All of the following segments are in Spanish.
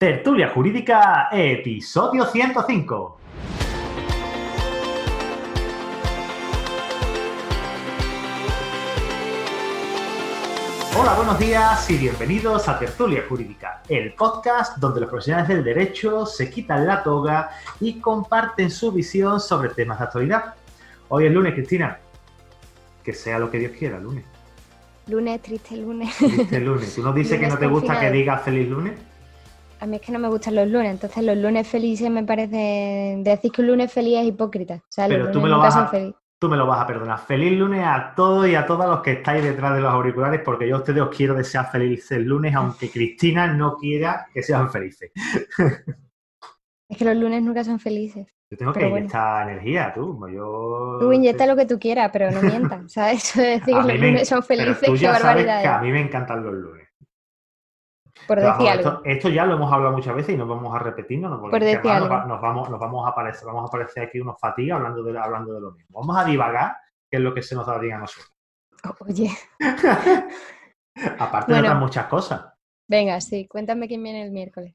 Tertulia Jurídica, episodio 105. Hola, buenos días y bienvenidos a Tertulia Jurídica, el podcast donde los profesionales del derecho se quitan la toga y comparten su visión sobre temas de actualidad. Hoy es lunes, Cristina. Que sea lo que Dios quiera, lunes. Lunes, triste lunes. Triste lunes. ¿Tú nos dices que no te gusta que digas feliz lunes? A mí es que no me gustan los lunes, entonces los lunes felices me parece... Decir que un lunes feliz es hipócrita. O sea, Pero los tú me, lo nunca vas son a, tú me lo vas a perdonar. Feliz lunes a todos y a todas los que estáis detrás de los auriculares, porque yo a ustedes os quiero desear felices lunes, aunque Cristina no quiera que sean felices. Es que los lunes nunca son felices. Yo tengo que Pero bueno. inyectar energía, tú. Yo... Tú inyecta lo que tú quieras, pero no mientas. ¿Sabes? Eso de decir que los me- lunes son pero felices, tú qué sabes barbaridad. que a mí me encantan los lunes. Por decir algo. esto, ya lo hemos hablado muchas veces y no vamos a repetirnos, Por decir nos, nos vamos, nos vamos a aparecer, vamos a aparecer aquí unos fatigas hablando de, hablando de lo mismo. Vamos a divagar, que es lo que se nos da bien a nosotros. Oye, Aparte de Bueno. otras muchas cosas. venga, sí, cuéntame quién viene el miércoles.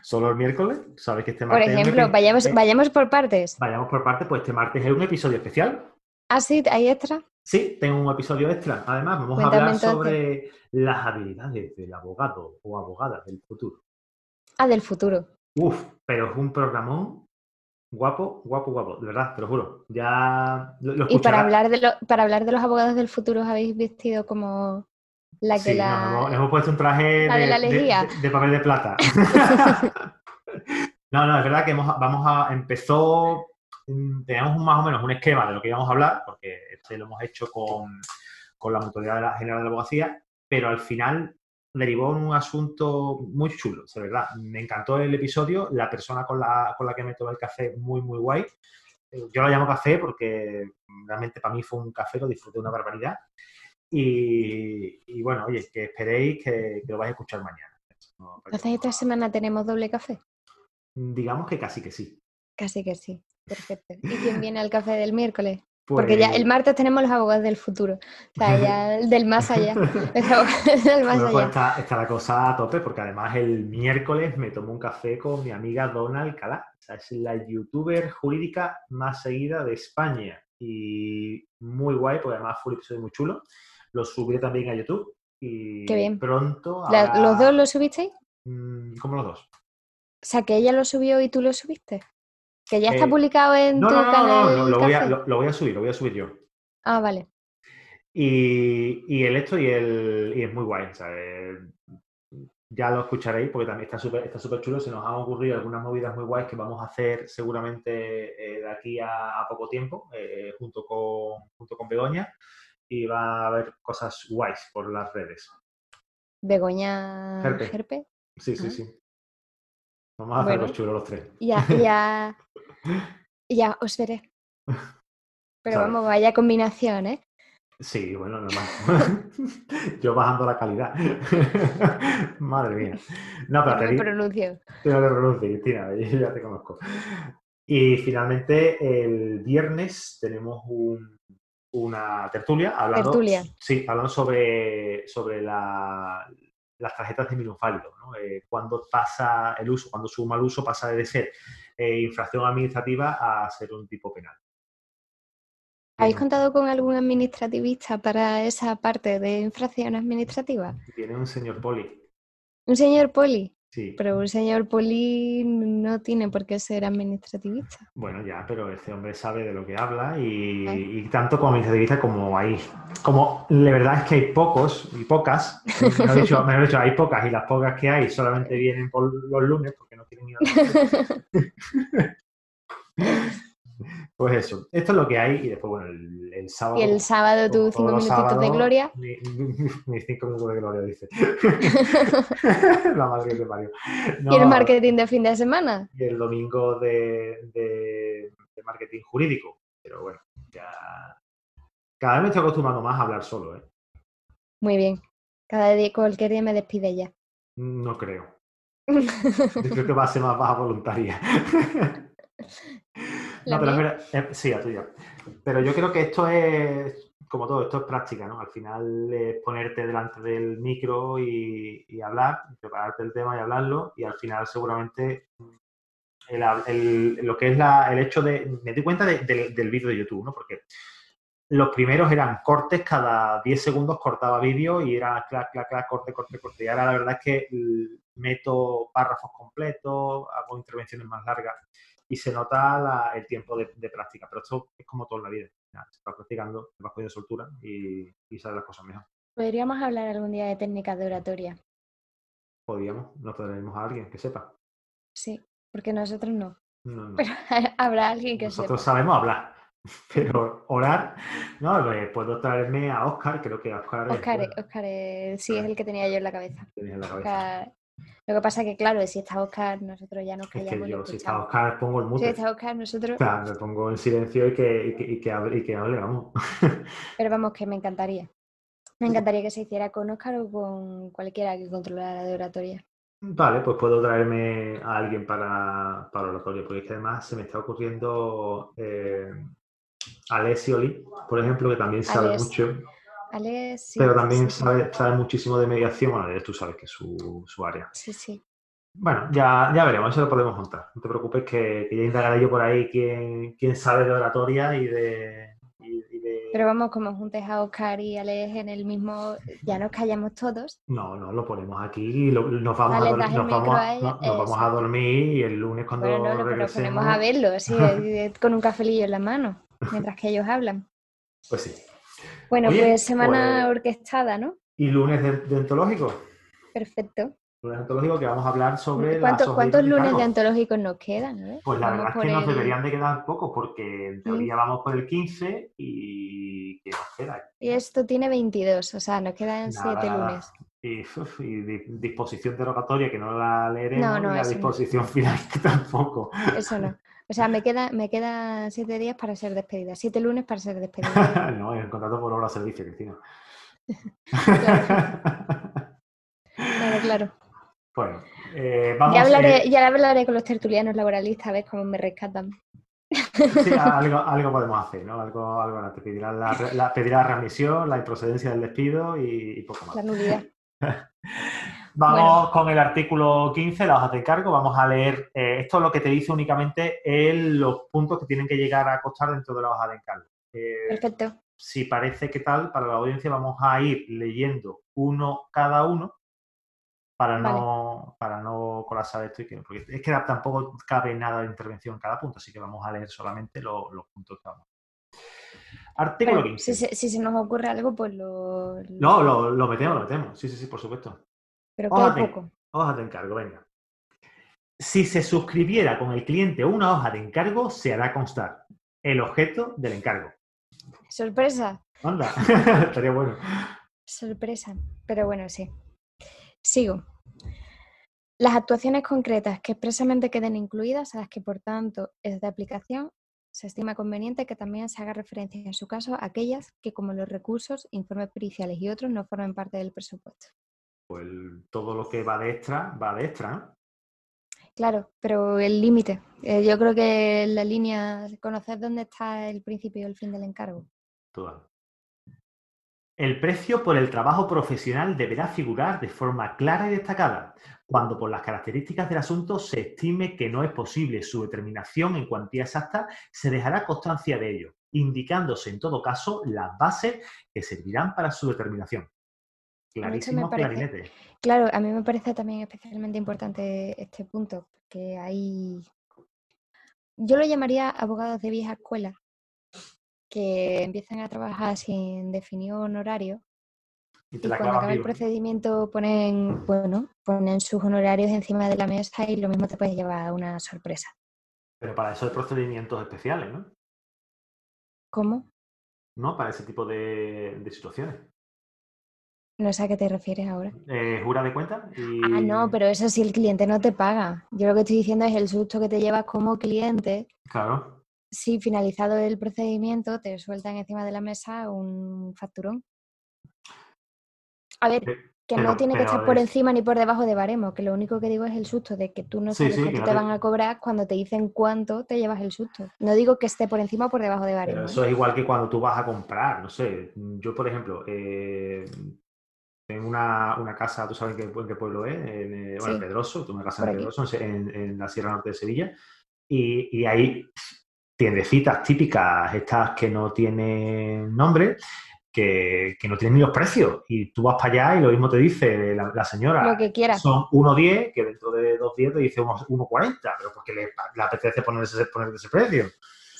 Solo el miércoles, sabes que este Por martes. es un ejemplo, vayamos, eh, vayamos por partes. vayamos por parte, pues este martes es un episodio especial. Ah, sí, hay extra. Sí, tengo un episodio extra. Además, vamos Cuéntame a hablar entonces. sobre las habilidades del abogado o abogada del futuro. Ah, del futuro. Uf, pero es un programón guapo, guapo, guapo, de verdad, te lo juro. Ya lo, lo Y para hablar, de lo- para hablar de los abogados del futuro, ¿os habéis vestido como la que Sí, la... nos hemos, hemos puesto un traje de- de papel de plata. no, no, es verdad que hemos, vamos a. Empezó. Teníamos un- más o menos un esquema de lo que íbamos a hablar, porque este lo hemos hecho con, con la Mutualidad de la General de la Abogacía, pero al final derivó en un asunto muy chulo, de verdad. Me encantó el episodio, la persona con la, con la que me tomé el café, muy, muy guay. Eh, Yo lo llamo café porque realmente para mí fue un café, lo disfruté una barbaridad. Y, y bueno, oye, que esperéis que, que lo vais a escuchar mañana. No, Entonces esta semana tenemos doble café. digamos que casi que sí. Casi que sí. Perfecto. ¿Y quién viene al café del miércoles? Porque ya Pues, el martes tenemos los abogados del futuro. O sea, ya el del más allá. Del más pues allá. está, está la cosa a tope, porque además el miércoles me tomo un café con mi amiga Donna Alcalá. O sea, es la youtuber jurídica más seguida de España. Y muy guay, porque además fue un episodio muy chulo. Lo subiré también a YouTube. Y Qué bien. pronto. ¿Los dos lo subisteis? Mm, ¿Cómo los dos? O sea, que ella lo subió y tú lo subiste. Que ya está Eh, publicado en No, tu no, no, canal. no, lo, lo voy a, lo- lo voy a subir, lo voy a subir yo. Ah, vale. Y, y el esto y el y es muy guay. sea, eh, ya lo escucharéis porque también está súper está súper chulo. Se nos han ocurrido algunas movidas muy guays que vamos a hacer seguramente eh, de aquí a, a poco tiempo, eh, junto, con, junto con Begoña. Y va a haber cosas guays por las redes. Begoña Gerpe. Gerpe. Sí, sí, Ah. sí. Vamos a hacer Bueno. los chulos los tres. Ya, ya, ya os veré. Pero vamos, vaya combinación, ¿eh? Sí, bueno, normal. Yo bajando la calidad. Madre mía. No, pero te di- pronuncio. Te lo pronuncio, Cristina, yo ya te conozco. Y finalmente, el viernes tenemos un- una tertulia hablando, Tertulia. Sí, hablando sobre, sobre la- las tarjetas de minusválido. ¿no? Eh, cuando pasa el uso, cuando su mal uso pasa de ser eh, infracción administrativa a ser un tipo penal. ¿Habéis contado con algún administrativista para esa parte de infracción administrativa? Viene un señor poli. Un señor poli. Sí. Pero un señor poli no tiene por qué ser administrativista. Bueno, ya, pero este hombre sabe de lo que habla y, y tanto como iniciativista como hay, como la verdad es que hay pocos y pocas, mejor dicho, mejor dicho, hay pocas y las pocas que hay solamente vienen por los lunes porque no quieren ir a Pues eso, esto es lo que hay y después, bueno, el, el sábado... y el sábado tus cinco minutitos de gloria. mi- Mis cinco minutos de gloria, dice. la madre que te parió. y el marketing de fin de semana. y el domingo de, de- de marketing jurídico. Pero bueno, ya. Cada vez me estoy acostumbrando más a hablar solo, ¿eh? Muy bien. Cada día, cualquier día me despide ya. No creo. Yo creo que va a ser más baja voluntaria. La no, pero verdad- eh, sí, a tuya. Pero yo creo que esto es. como todo, esto es práctica, ¿no? Al final es ponerte delante del micro y, hablar, prepararte el tema y hablarlo, y al final seguramente lo que es el hecho de... Me di cuenta del vídeo de YouTube, ¿no? Porque los primeros eran cortes, cada 10 segundos cortaba vídeo y era clac, clac, clac, corte, corte, corte. Y ahora la verdad es que meto párrafos completos, hago intervenciones más largas y se nota el tiempo de, práctica. Pero esto es como todo en la vida. se va practicando, te vas poniendo soltura y, y las cosas mejor. ¿Podríamos hablar algún día de técnicas de oratoria? Podríamos, nos podríamos a alguien que sepa. Sí, porque nosotros no. Pero habrá alguien que sepa. Nosotros sabemos hablar. Pero orar, no, pues, puedo traerme a Oscar, creo que Oscar. Oscar, Oscar sí, es el que tenía yo en la cabeza. Lo que pasa es que, claro, si está Oscar, nosotros ya nos callamos. Es que yo, si está Oscar, pongo el mute. Si está Oscar, nosotros. Claro, me pongo en silencio y que, y que, hable, y que hable, vamos. Pero vamos, que me encantaría. Me encantaría que se hiciera con Oscar o con cualquiera que controlara de oratoria. Vale, pues puedo traerme a alguien para, para oratoria, porque es que además se me está ocurriendo eh, Alessioli, por ejemplo, que también sabe mucho. Pero también sabe, sabe, muchísimo de mediación. Bueno, tú sabes que es su, su área. Sí, sí. Bueno, ya, ya veremos, eso lo podemos juntar. No te preocupes que, que ya indagaré yo por ahí quién, quién sabe de oratoria y de, Pero vamos, como juntes a Oscar y Alex en el mismo, ya nos callamos todos. No, no, lo ponemos aquí y nos, vamos, a, nos, vamos, nos vamos, a, dormir y el lunes cuando bueno, no, regresemos... ponemos a verlo, así, con un cafelillo en la mano mientras que ellos hablan. Pues sí. Bueno, pues semana pues orquestada, ¿no? ¿Y lunes deontológico? Perfecto. Lunes deontológico que vamos a hablar sobre... ¿Cuántos, ¿cuántos lunes deontológicos nos quedan? Pues la verdad es que nos deberían de quedar pocos porque en teoría vamos por el 15 y ¿qué nos queda? Y esto tiene 22, o sea, nos quedan 7 lunes. Y, disposición derogatoria que no la leeremos no, y la disposición final que tampoco. Eso no. O sea, me queda, me quedan siete días para ser despedida, siete lunes para ser despedida. no, es contrato por hora servicio, Cristina. claro. claro, claro. Bueno, eh, vamos ya hablaré, eh, ya hablaré con los tertulianos laboralistas, a ver cómo me rescatan. Sí, algo, algo podemos hacer, ¿no? Algo, algo te pedirá la, la, pedirá la remisión, la improcedencia del despido y, y poco más. La nulidad. Vamos con el artículo 15, la hoja de encargo. Vamos a leer, eh, esto es lo que te dice únicamente el, los puntos que tienen que llegar a costar dentro de la hoja de encargo. Eh, Perfecto. Si parece que tal, para la audiencia vamos a ir leyendo uno cada uno para no, para no colapsar esto. Y que, porque es que tampoco cabe nada de intervención en cada punto, así que vamos a leer solamente los puntos que vamos. Artículo 15. Si, se nos ocurre algo, pues lo... No, lo, lo metemos, lo metemos. Sí, sí, sí, por supuesto. Pero hoja de, poco. Hoja de encargo, venga. Si se suscribiera con el cliente una hoja de encargo, se hará constar el objeto del encargo. Sorpresa. Anda, estaría bueno. Sorpresa, pero bueno, sí. Sigo. Las actuaciones concretas que expresamente queden incluidas, a las que por tanto es de aplicación, se estima conveniente que también se haga referencia en su caso a aquellas que, como los recursos, informes periciales y otros, no formen parte del presupuesto pues todo lo que va de extra, va de extra, ¿no? Claro, pero el límite. Eh, yo creo que la línea, conocer dónde está el principio y el fin del encargo. Total. El precio por el trabajo profesional deberá figurar de forma clara y destacada, cuando por las características del asunto se estime que no es posible su determinación en cuantía exacta, se dejará constancia de ello, indicándose en todo caso las bases que servirán para su determinación. Claro, a mí me parece también especialmente importante este punto, porque hay... Yo lo llamaría abogados de vieja escuela, que empiezan a trabajar sin definir honorario y, cuando acaba el procedimiento ponen, bueno, ponen sus honorarios encima de la mesa y lo mismo te puede llevar a una sorpresa. Pero para eso hay procedimientos especiales, ¿no? ¿Cómo? No, para ese tipo de situaciones. No sé a qué te refieres ahora. Eh, ¿Jura de cuenta? Ah, no, pero eso si el cliente no te paga. Yo lo que estoy diciendo es el susto que te llevas como cliente. Claro. Si finalizado el procedimiento te sueltan encima de la mesa un facturón. A ver, Que no tiene que estar por encima ni por debajo de baremo, que lo único que digo es el susto de que tú no sabes cuánto te, van a cobrar cuando te dicen cuánto te llevas el susto. No digo que esté por encima o por debajo de baremo. eso es igual que cuando tú vas a comprar, no sé. Yo, por ejemplo, eh, tengo una, casa, tú sabes en qué, pueblo es, en, eh, bueno, Pedroso, tengo una casa en Pedroso, en, la Sierra Norte de Sevilla, y, y hay tiendecitas típicas, estas que no tienen nombre, que, no tienen ni los precios. Y tú vas para allá y lo mismo te dice la, señora. Lo que quieras. Son 1,10, que dentro de dos días te dice 1,40, pero porque le, apetece poner ese, poner ese precio.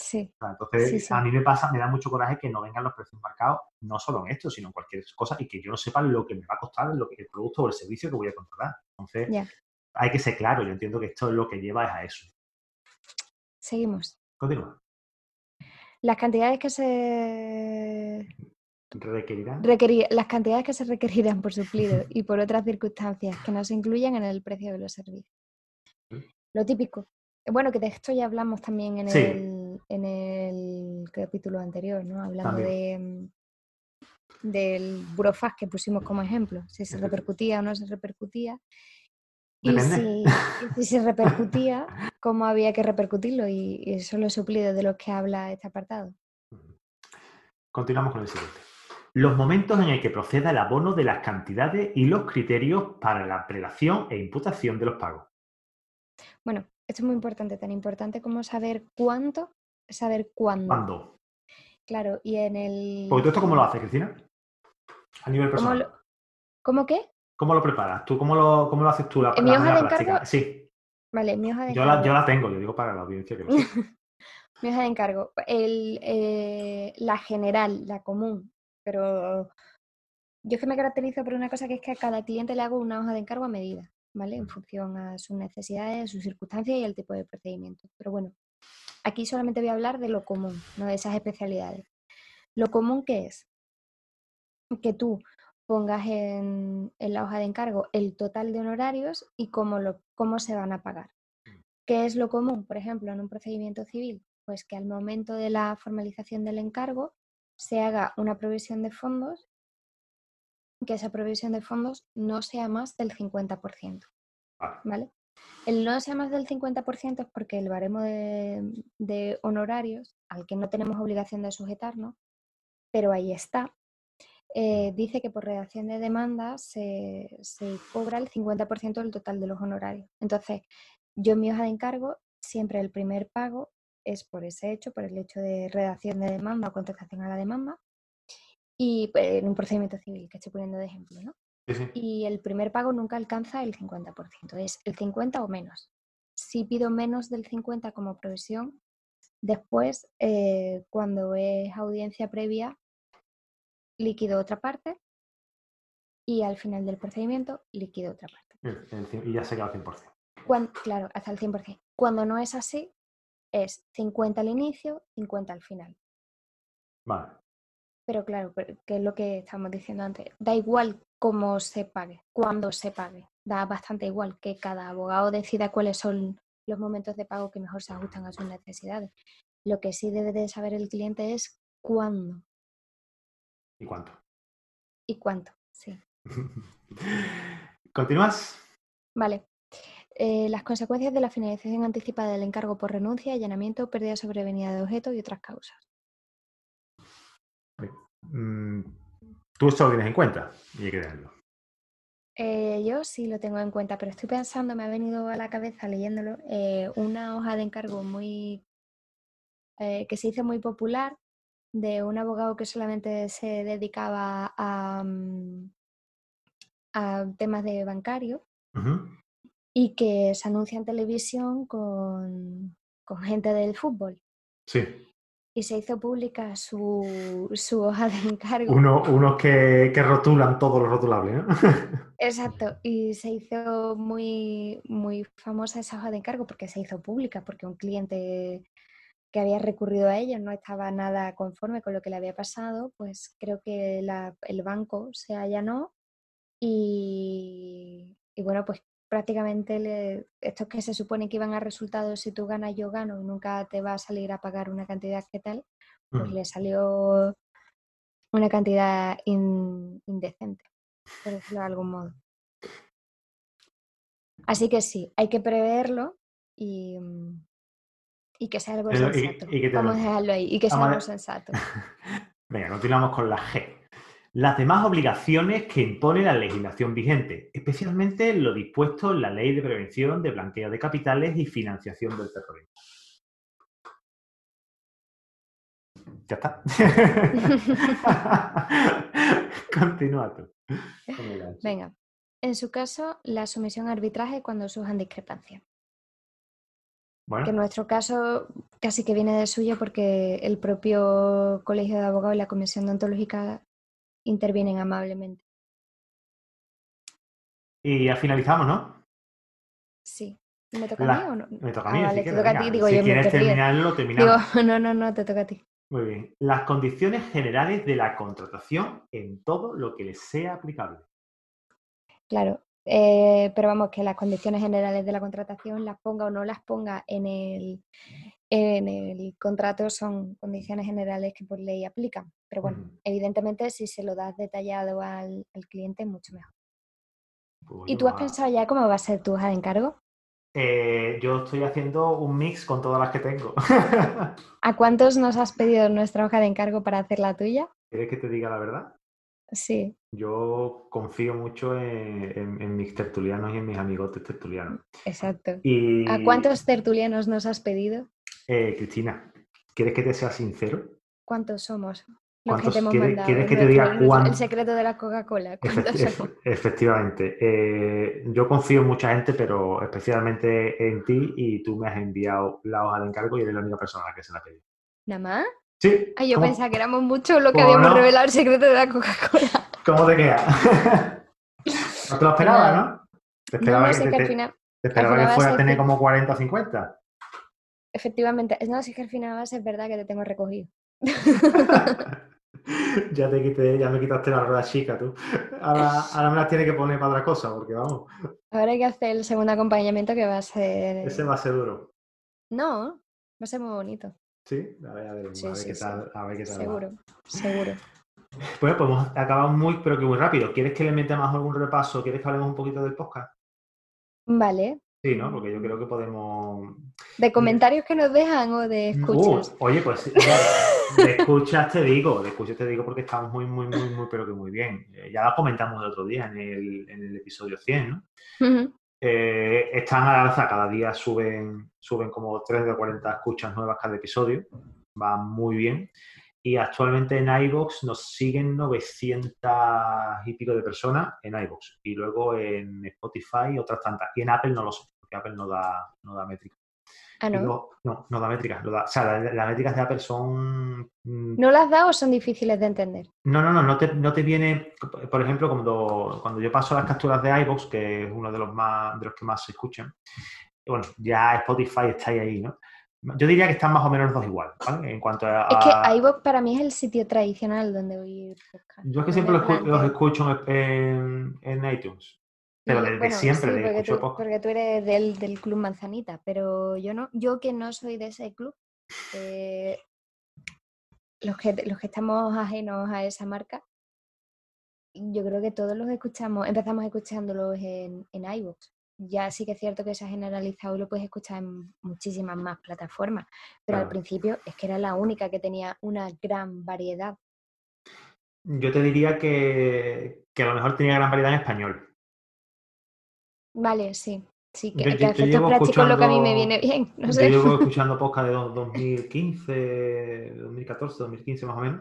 Sí. Entonces, a mí me pasa, me da mucho coraje que no vengan los precios marcados, no solo en esto, sino en cualquier cosa, y que yo no sepa lo que me va a costar lo que, el producto o el servicio que voy a controlar. Entonces, hay que ser claro, yo entiendo que esto es lo que lleva es a eso. Seguimos. Continúa. Las cantidades que se requerirán. las cantidades que se requerirán por suplido y por otras circunstancias que no se incluyan en el precio de los servicios. Lo típico. Bueno, que de esto ya hablamos también en, el, en el capítulo anterior, ¿no? Hablando de mm, del burofax que pusimos como ejemplo, si se repercutía o no se repercutía. Y si, se repercutía, cómo había que repercutirlo, y, y son los suplidos de los que habla este apartado. Continuamos con el siguiente. Los momentos en el que proceda el abono de las cantidades y los criterios para la prelación e imputación de los pagos. Bueno, esto es muy importante, tan importante como saber cuánto, saber cuándo. ¿Cuándo? Claro, y en el... Porque tú esto cómo lo haces, Cristina? A nivel personal. ¿Cómo, qué? ¿Cómo lo preparas? ¿Tú cómo lo, cómo lo haces tú la, ¿En mi hoja de encargo? Sí. Vale, mi hoja de yo encargo. La, yo la tengo, yo digo para la audiencia que lo mi hoja de encargo. El, eh, la general, la común, pero yo es que me caracterizo por una cosa que es que a cada cliente le hago una hoja de encargo a medida, ¿vale? En función a sus necesidades, sus circunstancias y el tipo de procedimiento. Pero bueno, aquí solamente voy a hablar de lo común, no de esas especialidades. Lo común que es que tú pongas en, la hoja de encargo el total de honorarios y cómo, lo, cómo se van a pagar. ¿Qué es lo común? Por ejemplo, en un procedimiento civil, pues que al momento de la formalización del encargo se haga una provisión de fondos, que esa provisión de fondos no sea más del 50%. ¿Vale? El no sea más del 50% es porque el baremo de, honorarios, al que no tenemos obligación de sujetarnos, pero ahí está, eh, dice que por redacción de demanda se, se cobra el 50% del total de los honorarios. Entonces, yo en mi hoja de encargo, siempre el primer pago es por ese hecho, por el hecho de redacción de demanda o contestación a la demanda, y pues, en un procedimiento civil, que estoy poniendo de ejemplo, ¿no? Y el primer pago nunca alcanza el 50%, es el 50 o menos. Si pido menos del 50 como provisión, después, eh, cuando es audiencia previa, líquido otra parte y al final del procedimiento líquido otra parte. Y ya se queda al 100%. Cuando, claro, hasta el 100%. Cuando no es así, es 50 al inicio, 50 al final. Vale. Pero claro, que es lo que estamos diciendo antes, da igual cómo se pague, cuándo se pague, da bastante igual que cada abogado decida cuáles son los momentos de pago que mejor se ajustan a sus necesidades. Lo que sí debe de saber el cliente es cuándo. ¿Y cuánto? ¿Y cuánto? Sí. ¿Continúas? Vale. Eh, las consecuencias de la finalización anticipada del encargo por renuncia, allanamiento, pérdida sobrevenida de objeto y otras causas. Mm, ¿Tú esto lo tienes en cuenta? Y hay que eh, yo sí lo tengo en cuenta, pero estoy pensando, me ha venido a la cabeza leyéndolo, eh, una hoja de encargo muy que se hizo muy popular de un abogado que solamente se dedicaba a, mm, a temas de bancario y que se anuncia en televisión con, gente del fútbol. Sí. Y se hizo pública su, su hoja de encargo. Unos que, que, rotulan todo lo rotulable, ¿no? Exacto. Y se hizo muy, muy famosa esa hoja de encargo porque se hizo pública, porque un cliente que había recurrido a ella no estaba nada conforme con lo que le había pasado, pues creo que el banco se allanó y, y bueno, pues prácticamente estos que se supone que iban a resultados si tú ganas, yo gano y nunca te va a salir a pagar una cantidad que tal, pues le salió una cantidad indecente. por decirlo de algún modo. Así que sí, hay que preverlo y, mm, y que sea algo Pero, sensato. y que te- Vamos a dejarlo ahí, y que sea Vamos algo sensato. Venga, continuamos con la G. Las demás obligaciones que impone la legislación vigente, especialmente lo dispuesto en la Ley de Prevención de Blanqueo de Capitales y Financiación del Terrorismo. Ya está. Continúa tú. Venga, en su caso, la sumisión a arbitraje cuando surjan discrepancias. Que en Bueno, nuestro caso casi que viene de suyo porque el propio Colegio de Abogados y la Comisión Deontológica intervienen amablemente. y ya finalizamos, ¿no? Sí. ¿Me toca La- a mí o no? Me toca a Ah, mí. vale, si te quieres, toca a venga. ti. Digo, si yo me quieres perdí. terminarlo, terminamos. Digo, no, no, no, te toca a ti. Muy bien. Las condiciones generales de la contratación en todo lo que les sea aplicable. Claro, eh, pero vamos, que las condiciones generales de la contratación, las ponga o no las ponga en el, en el contrato, son condiciones generales que por ley aplican. Pero bueno, evidentemente si se lo das detallado al, al cliente, mucho mejor. Pues ¿Y tú has pensado ya cómo va a ser tu hoja de encargo? Eh, yo estoy haciendo un mix con todas las que tengo. ¿A cuántos nos has pedido nuestra hoja de encargo para hacer la tuya? ¿Quieres que te diga la verdad? Sí, Yo confío mucho en, en- en mis tertulianos y en mis amigotes tertulianos. exacto. Y, ¿A cuántos tertulianos nos has pedido? eh, Cristina, ¿quieres que te sea sincero? ¿Cuántos somos? Que ¿Cuántos te hemos quieres- mandado. quieres que te diga nuestro- cuán- El secreto de la Coca-Cola. Efectivamente. Eh, yo confío en mucha gente, pero especialmente en ti y tú me has enviado la hoja de encargo y eres la única persona a la que se la pedí. ¿Nada más? Sí. Ay, yo ¿cómo, pensaba que éramos mucho lo que ¿Cómo habíamos no? revelado el secreto de la Coca-Cola. ¿Cómo te queda? no te lo esperabas, Nada. ¿no? Te esperaba no, que, te, que al te- final, te esperaba al final que va a fuera a tener que- como 40 o 50. efectivamente, no, sí que al final ser verdad que te tengo recogido. ya, te quité, ya me quitaste la rueda chica, tú. Ahora, ahora me las tienes que poner para otra cosa, porque vamos, Ahora hay que hacer el segundo acompañamiento que va a ser... ese va a ser duro. No, va a ser muy bonito, Sí, a ver, a ver, Sí, a ver sí, qué sí. tal. A ver qué tal va. seguro, seguro. Pues, pues hemos acabado muy, pero que muy rápido. ¿Quieres que le metamos algún repaso? ¿Quieres que hablemos un poquito del podcast? Vale, Sí, ¿no? Porque yo creo que podemos. ¿de comentarios que nos dejan o de escuchas? Uh, oye, pues de escuchas te digo, de escuchas te digo porque estamos muy, muy, muy, muy, pero que muy bien. Eh, ya lo comentamos el otro día en el, en el episodio 100, ¿no? Ujú. Eh, están a la alza, cada día suben, suben como 30 o 40 escuchas nuevas cada episodio. Va muy bien. Y actualmente en iVoox nos siguen 900 y pico de personas en iVoox. Y luego en Spotify otras tantas. Y en Apple no lo sé, porque Apple no da, no da métricas. Ah, no. luego- no, no da métricas. lo da- o sea, la- las métricas de Apple son... mm, ¿No las da o son difíciles de entender? no, no, no, no te, no te viene, por ejemplo, cuando, cuando yo paso las capturas de iVoox, que es uno de los más de los que más se escuchan, bueno, ya Spotify está ahí, ¿no? Yo diría que están más o menos los dos igual, ¿vale? En cuanto a... Es que iVoox para mí es el sitio tradicional donde oír podcast. yo es que siempre los, los escucho en, en iTunes, pero desde bueno, siempre, sí, desde que porque, escucho tú, porque tú eres del, del Club Manzanita, pero yo no, yo que no soy de ese club, eh, los, que, los que estamos ajenos a esa marca, yo creo que todos los escuchamos, empezamos escuchándolos en, en iVoox. Ya sí que es cierto que se ha generalizado y lo puedes escuchar en muchísimas más plataformas, pero al principio es que era la única que tenía una gran variedad. Yo te diría que, que a lo mejor tenía gran variedad en español. Vale, sí, sí, que, Yo- que yo- yo efectos lo que a mí me viene bien, no Yo sé. llevo escuchando podcast de dos- 2015, 2014, 2015 más o menos.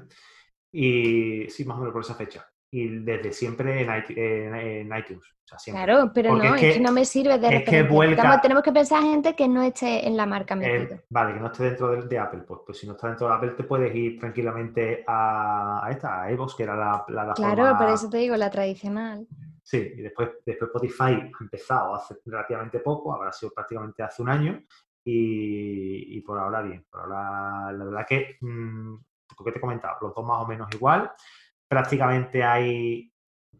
Y sí, más o menos por esa fecha. Y desde siempre en, iTu- en- en iTunes. O sea, siempre. Claro, pero Porque no, es es que- no me sirve de es que vuelca- Estamos- tenemos que pensar gente que no esté en la marca Eh, metido. vale, que no esté dentro de, de Apple. Pues, pues si no está dentro de Apple, te puedes ir tranquilamente a, a esta, a Evox, que era la plataforma. Claro, por eso te digo, la tradicional. Sí, y después, después Spotify ha empezado hace relativamente poco, habrá sido prácticamente hace un año, y, y por ahora bien. Por ahora, la verdad que, mm, lo que te he comentado, los dos más o menos igual. Prácticamente hay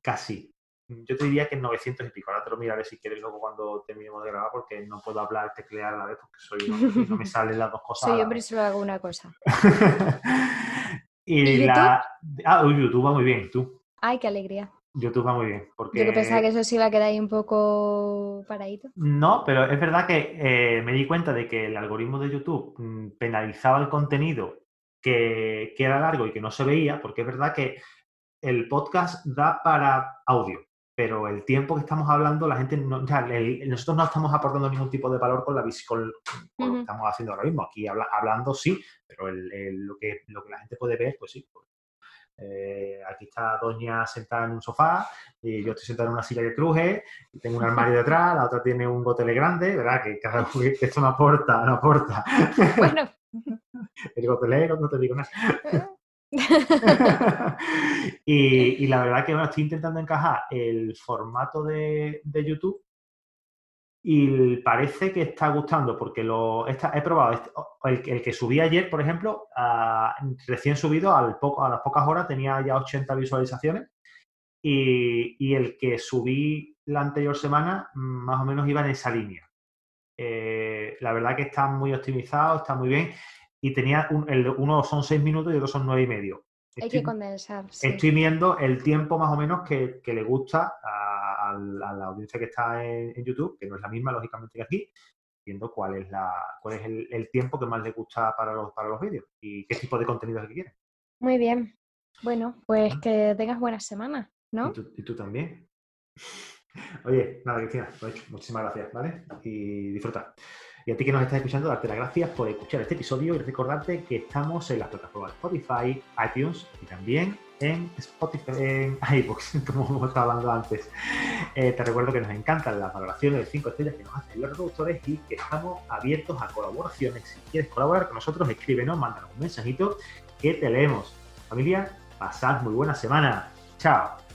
casi, yo te diría que 900 y pico. Ahora te lo miraré si quieres luego cuando terminemos de grabar, porque no puedo hablar teclear a la vez, porque soy no me salen las dos cosas. Soy hombre y solo hago una cosa. y ¿Y la. Ah, uy, YouTube va muy bien, tú. Ay, qué alegría. YouTube va muy bien. Porque... Yo que pensaba que eso sí iba a quedar ahí un poco paradito. No, pero es verdad que eh, me di cuenta de que el algoritmo de YouTube mm, penalizaba el contenido que, que, era largo y que no se veía, porque es verdad que el podcast da para audio, pero el tiempo que estamos hablando, la gente no, nosotros no estamos aportando ningún tipo de valor con, la, con, con lo que estamos haciendo ahora mismo. Aquí hablando sí, pero lo, que, lo que la gente puede ver, pues sí. Pues, eh, aquí está Doña sentada en un sofá y yo estoy sentado en una silla que cruje y tengo un armario detrás, la otra tiene un gotele grande, ¿verdad? Que, cada, esto no aporta, no aporta. Bueno. El gotelero, no te digo nada. y, la verdad que bueno, estoy intentando encajar el formato de, YouTube y parece que está gustando porque lo he probado este, el, que subí ayer, por ejemplo, recién subido al poco, a las pocas horas tenía ya 80 visualizaciones y, el que subí la anterior semana más o menos iba en esa línea. Eh, la verdad que está muy optimizado, está muy bien y tenía el, uno son seis minutos y otro son nueve y medio. Hay que condensar. Estoy viendo el tiempo más o menos que, le gusta a, la audiencia que está en, YouTube, que no es la misma, lógicamente, que aquí, viendo cuál es la cuál es el, tiempo que más le gusta para los, para los vídeos y qué tipo de contenido es que quiere. Muy bien. Bueno, pues que tengas buena semana, ¿no? Y tú, también. Oye, nada, Cristina, muchísimas gracias, ¿vale? Y disfruta. Y a ti que nos estás escuchando, darte las gracias por escuchar este episodio y recordarte que estamos en las plataformas Spotify, iTunes y también en Spotify, en iBooks, como hemos estado hablando antes. Eh, te recuerdo que nos encantan las valoraciones de 5 estrellas que nos hacen los reproductores y que estamos abiertos a colaboraciones. Si quieres colaborar con nosotros, escríbenos, mándanos un mensajito que te leemos. Familia, pasad muy buena semana. Chao.